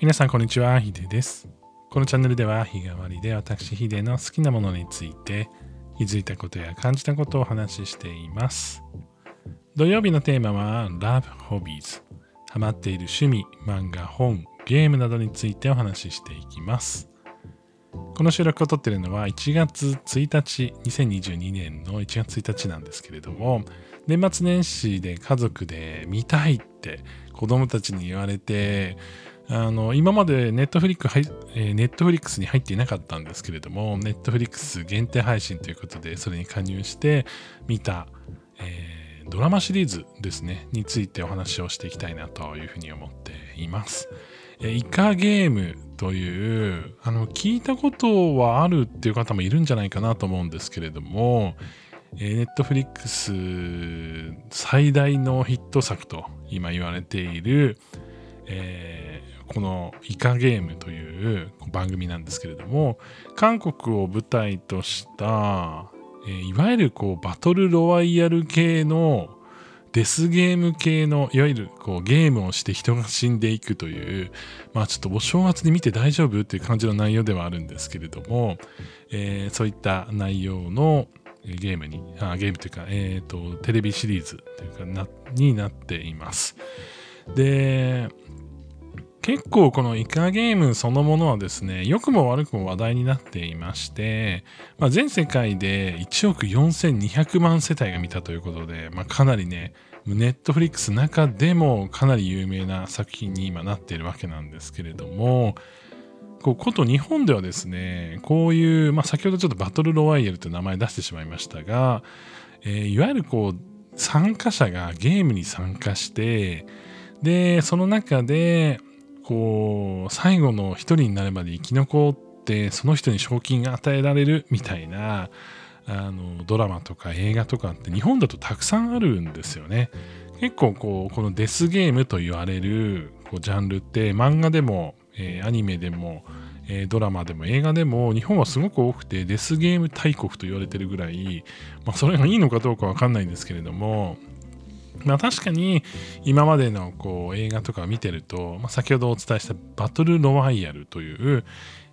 皆さんこんにちは、ヒデです。このチャンネルでは日替わりで私ヒデの好きなものについて気づいたことや感じたことをお話ししています。土曜日のテーマは Love Hobbies。ハマっている趣味、漫画、本、ゲームなどについてお話ししていきます。この収録を撮っているのは1月1日、2022年の1月1日なんですけれども、年末年始で家族で見たいって子供たちに言われて、あの今までネットフリックス、えー、ネットフリックスに入っていなかったんですけれども、ネットフリックス限定配信ということで、それに加入して見た、えードラマシリーズですね、についてお話をしていきたいなというふうに思っています。えーイカゲームという、あの、聞いたことはあるっていう方もいるんじゃないかなと思うんですけれども、えーネットフリックス最大のヒット作と今言われている、えーこのイカゲームという番組なんですけれども韓国を舞台とした、えーいわゆるこうバトルロワイヤル系のデスゲーム系のいわゆるこうゲームをして人が死んでいくというまあちょっとお正月に見て大丈夫っていう感じの内容ではあるんですけれども、えーそういった内容のゲームにあゲームというか、えー、とテレビシリーズというかなになっています。で結構このイカゲームそのものはですね良くも悪くも話題になっていまして、まあ、全世界で1億4200万世帯が見たということで、まあ、かなりねネットフリックス中でもかなり有名な作品に今なっているわけなんですけれどもこうこと日本ではですねこういう、まあ、先ほどちょっとバトルロワイヤルという名前出してしまいましたが、えーいわゆるこう参加者がゲームに参加してでその中でこう最後の一人になるまで生き残ってその人に賞金が与えられるみたいなあのドラマとか映画とかって日本だとたくさんあるんですよね。結構こうこのデスゲームと言われるこうジャンルって漫画でも、えーアニメでも、えドラマでも映画でも日本はすごく多くてデスゲーム大国と言われてるぐらい、まあ、それがいいのかどうかわかんないんですけれどもまあ確かに今までのこう映画とかを見てると、まあ、先ほどお伝えしたバトルロワイヤルという、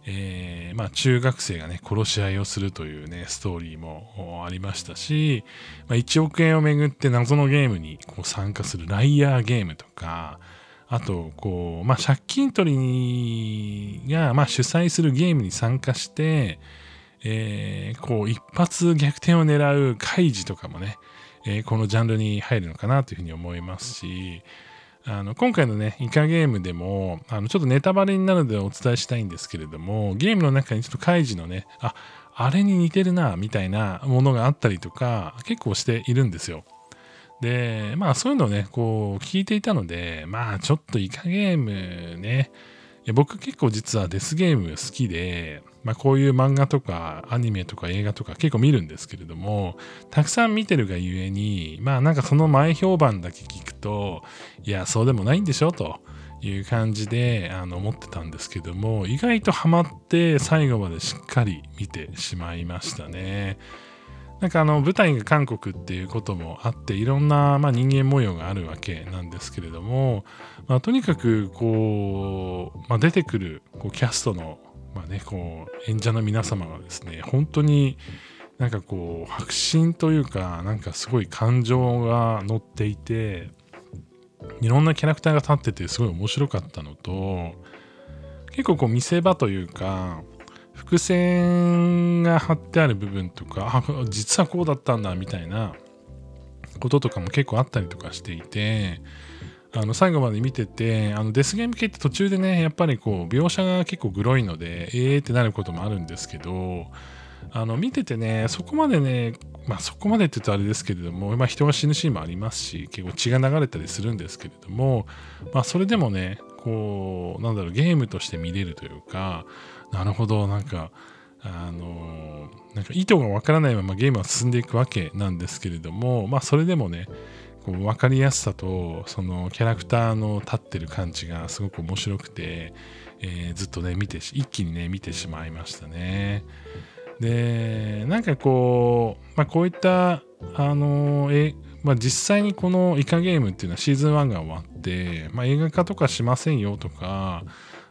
えーまあ、中学生がね殺し合いをするというねストーリーもありましたし、まあ、1億円をめぐって謎のゲームにこう参加するライアーゲームとかあとこう、まあ、借金取りが、ま、主催するゲームに参加して、えーこう一発逆転を狙うカイジとかもねえーこのジャンルに入るのかなというふうに思いますしあの今回のねイカゲームでもあのちょっとネタバレになるのでお伝えしたいんですけれどもゲームの中にちょっとカイジのねああれに似てるなみたいなものがあったりとか結構しているんですよ。でまあそういうのをねこう聞いていたのでまあちょっとイカゲームねいや僕結構実はデスゲーム好きで、まあ、こういう漫画とかアニメとか映画とか結構見るんですけれどもたくさん見てるがゆえにまあなんかその前評判だけ聞くといやそうでもないんでしょという感じであの思ってたんですけども意外とハマって最後までしっかり見てしまいましたね。なんかあの舞台が韓国っていうこともあっていろんな、まあ、人間模様があるわけなんですけれども、まあ、とにかくこう、まあ、出てくるこうキャストの、まあね、こう演者の皆様がですね本当になんかこう迫真というかなんかすごい感情が乗っていていろんなキャラクターが立っててすごい面白かったのと結構こう見せ場というか伏線が張ってある部分とかあ実はこうだったんだみたいなこととかも結構あったりとかしていてあの最後まで見ててあのデスゲーム系って途中でねやっぱりこう描写が結構グロいのでえーってなることもあるんですけどあの見ててねそこまでねまあそこまでって言うとあれですけれども、まあ、人が死ぬシーンもありますし結構血が流れたりするんですけれどもまあそれでもねこうなんだろうゲームとして見れるというかなるほどなんかあのなんか意図がわからないままゲームは進んでいくわけなんですけれどもまあそれでもねこう分かりやすさとそのキャラクターの立ってる感じがすごく面白くて、えーずっとね見て一気にね見てしまいましたね。でなんかこう、まあ、こういったあのえ、まあ、実際にこのイカゲームっていうのはシーズン1が終わって、まあ、映画化とかしませんよとか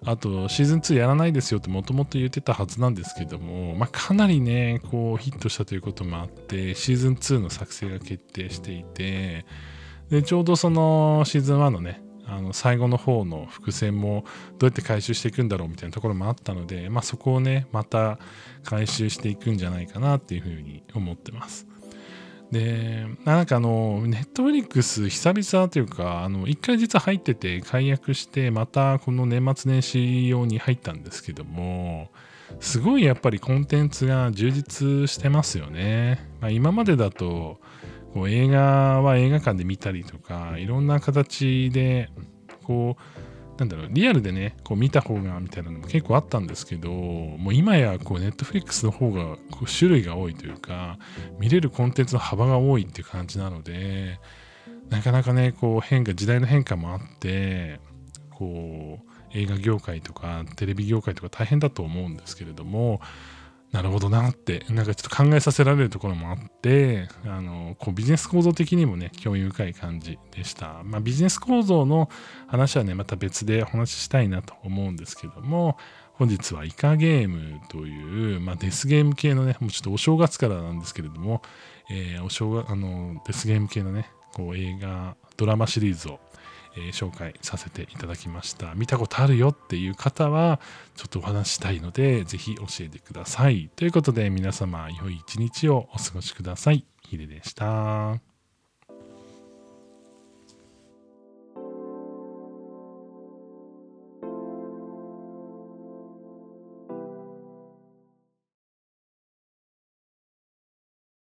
あとシーズン2やらないですよってもともと言ってたはずなんですけども、まあ、かなりねこうヒットしたということもあってシーズン2の作成が決定していてでちょうどそのシーズン1のねあの最後の方の伏線もどうやって回収していくんだろうみたいなところもあったので、まあ、そこをねまた回収していくんじゃないかなっていうふうに思ってます。で、なんかあの、ネットフリックス久々というか、あの、一回実は入ってて解約して、またこの年末年始用に入ったんですけども、すごいやっぱりコンテンツが充実してますよね。まあ、今までだと、こう映画は映画館で見たりとか、いろんな形で、こう、なんだろう、リアルでね、こう見た方がみたいなのも結構あったんですけど、もう今やこうネットフリックスの方がこう種類が多いというか、見れるコンテンツの幅が多いっていう感じなので、なかなかね、こう変化、時代の変化もあって、こう映画業界とかテレビ業界とか大変だと思うんですけれども、なるほどなって、なんかちょっと考えさせられるところもあって、あの、こうビジネス構造的にもね、興味深い感じでした。まあビジネス構造の話はね、また別でお話ししたいなと思うんですけども、本日はイカゲームという、まあ、デスゲーム系のね、もうちょっとお正月からなんですけれども、えー、お正月、あの、デスゲーム系のね、こう映画、ドラマシリーズをえー、紹介させていただきました。見たことあるよっていう方は、ちょっとお話したいので、是非教えてください。ということで、皆様、良い一日をお過ごしください。ヒデでした。